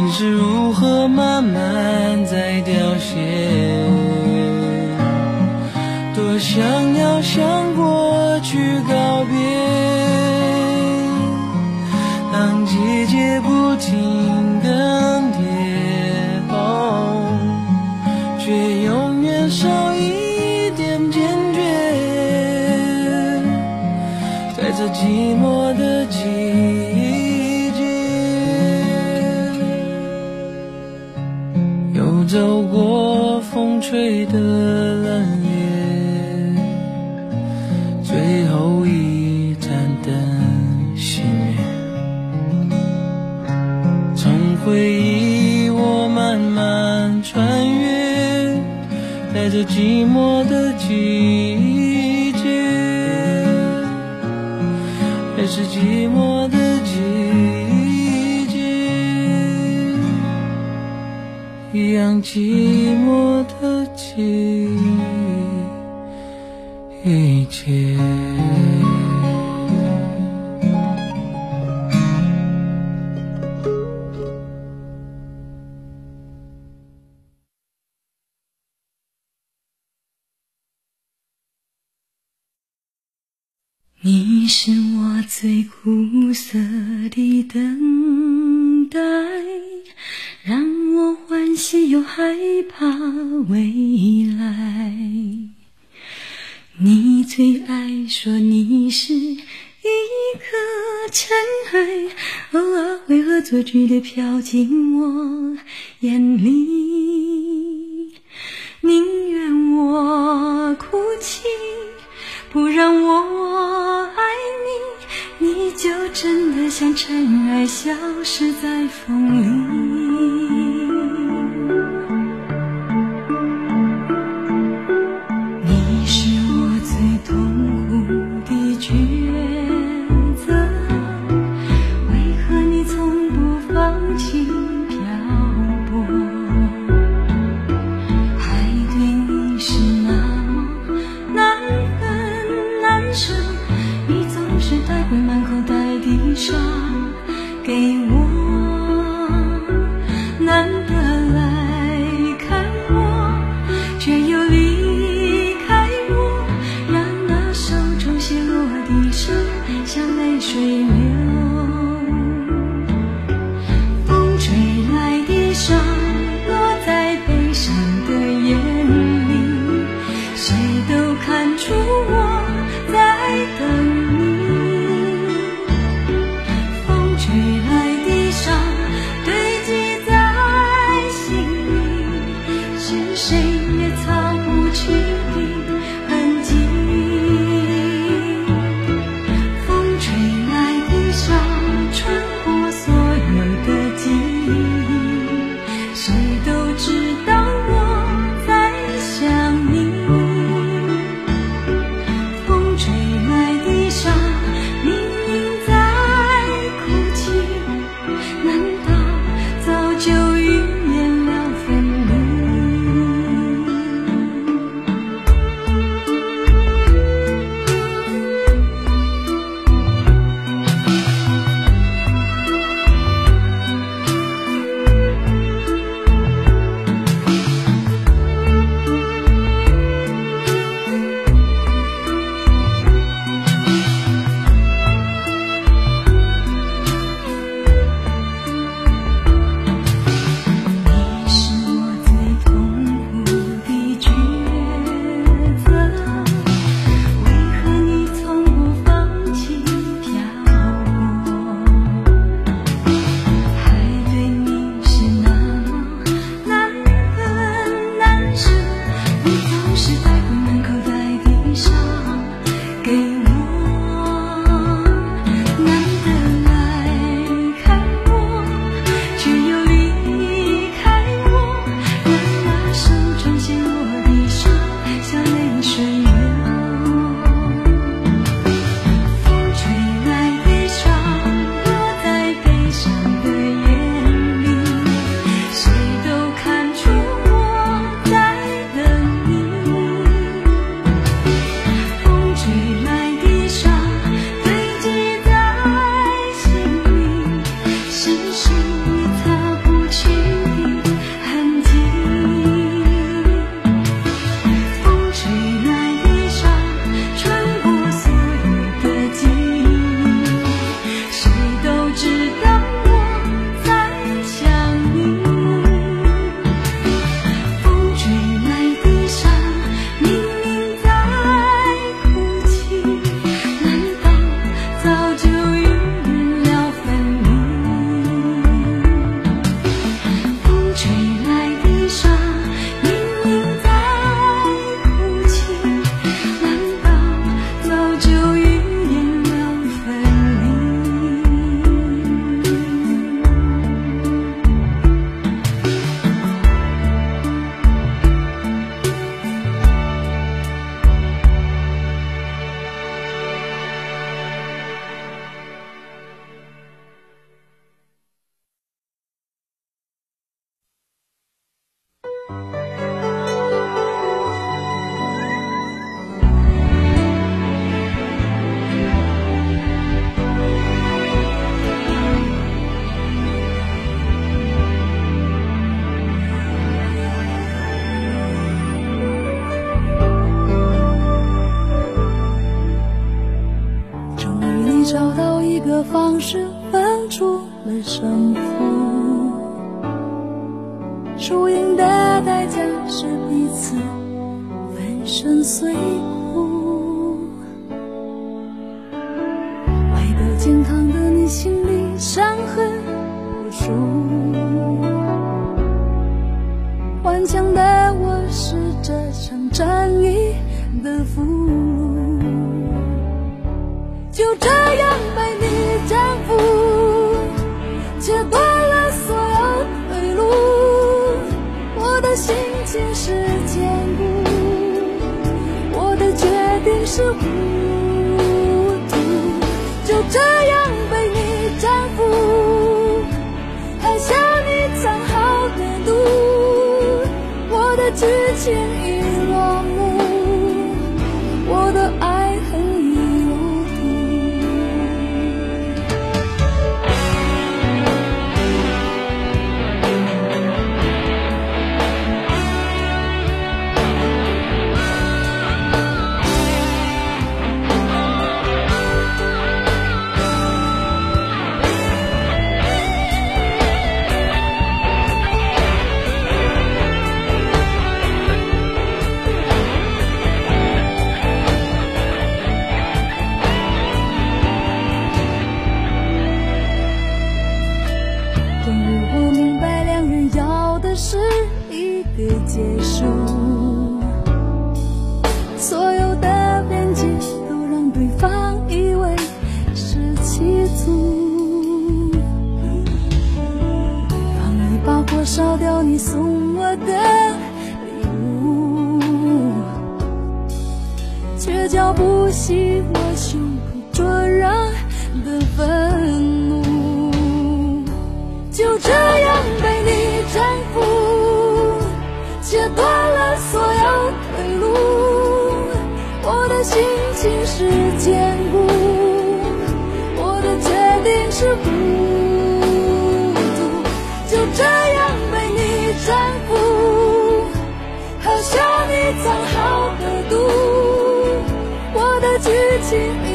心是如何慢慢在凋谢？多想要向过去告别？走过风吹的冷夜，最后一盏灯熄灭。从回忆，我慢慢穿越，带着寂寞的季节，还是寂寞的。一样寂寞的季节，你是我最苦涩的等待。让欢喜又害怕未来你最爱说你是一颗尘埃偶尔会恶作剧的飘进我眼里。宁愿我哭泣不让我爱你你就真的像尘埃消失在风里。个方式分出了胜负，输赢的代价是彼此粉身碎骨。爱的健康的你心里伤痕无数，顽强的我是这场战役的俘虏。就这样被你征服，切断结束，所有的边界都让对方以为是欺负。放一把火烧掉你送我的礼物，却浇不熄我胸口灼热的愤怒。就这样情是坚固，我的决定是糊涂。就这样被你征服，喝下你藏好的毒，我的剧情。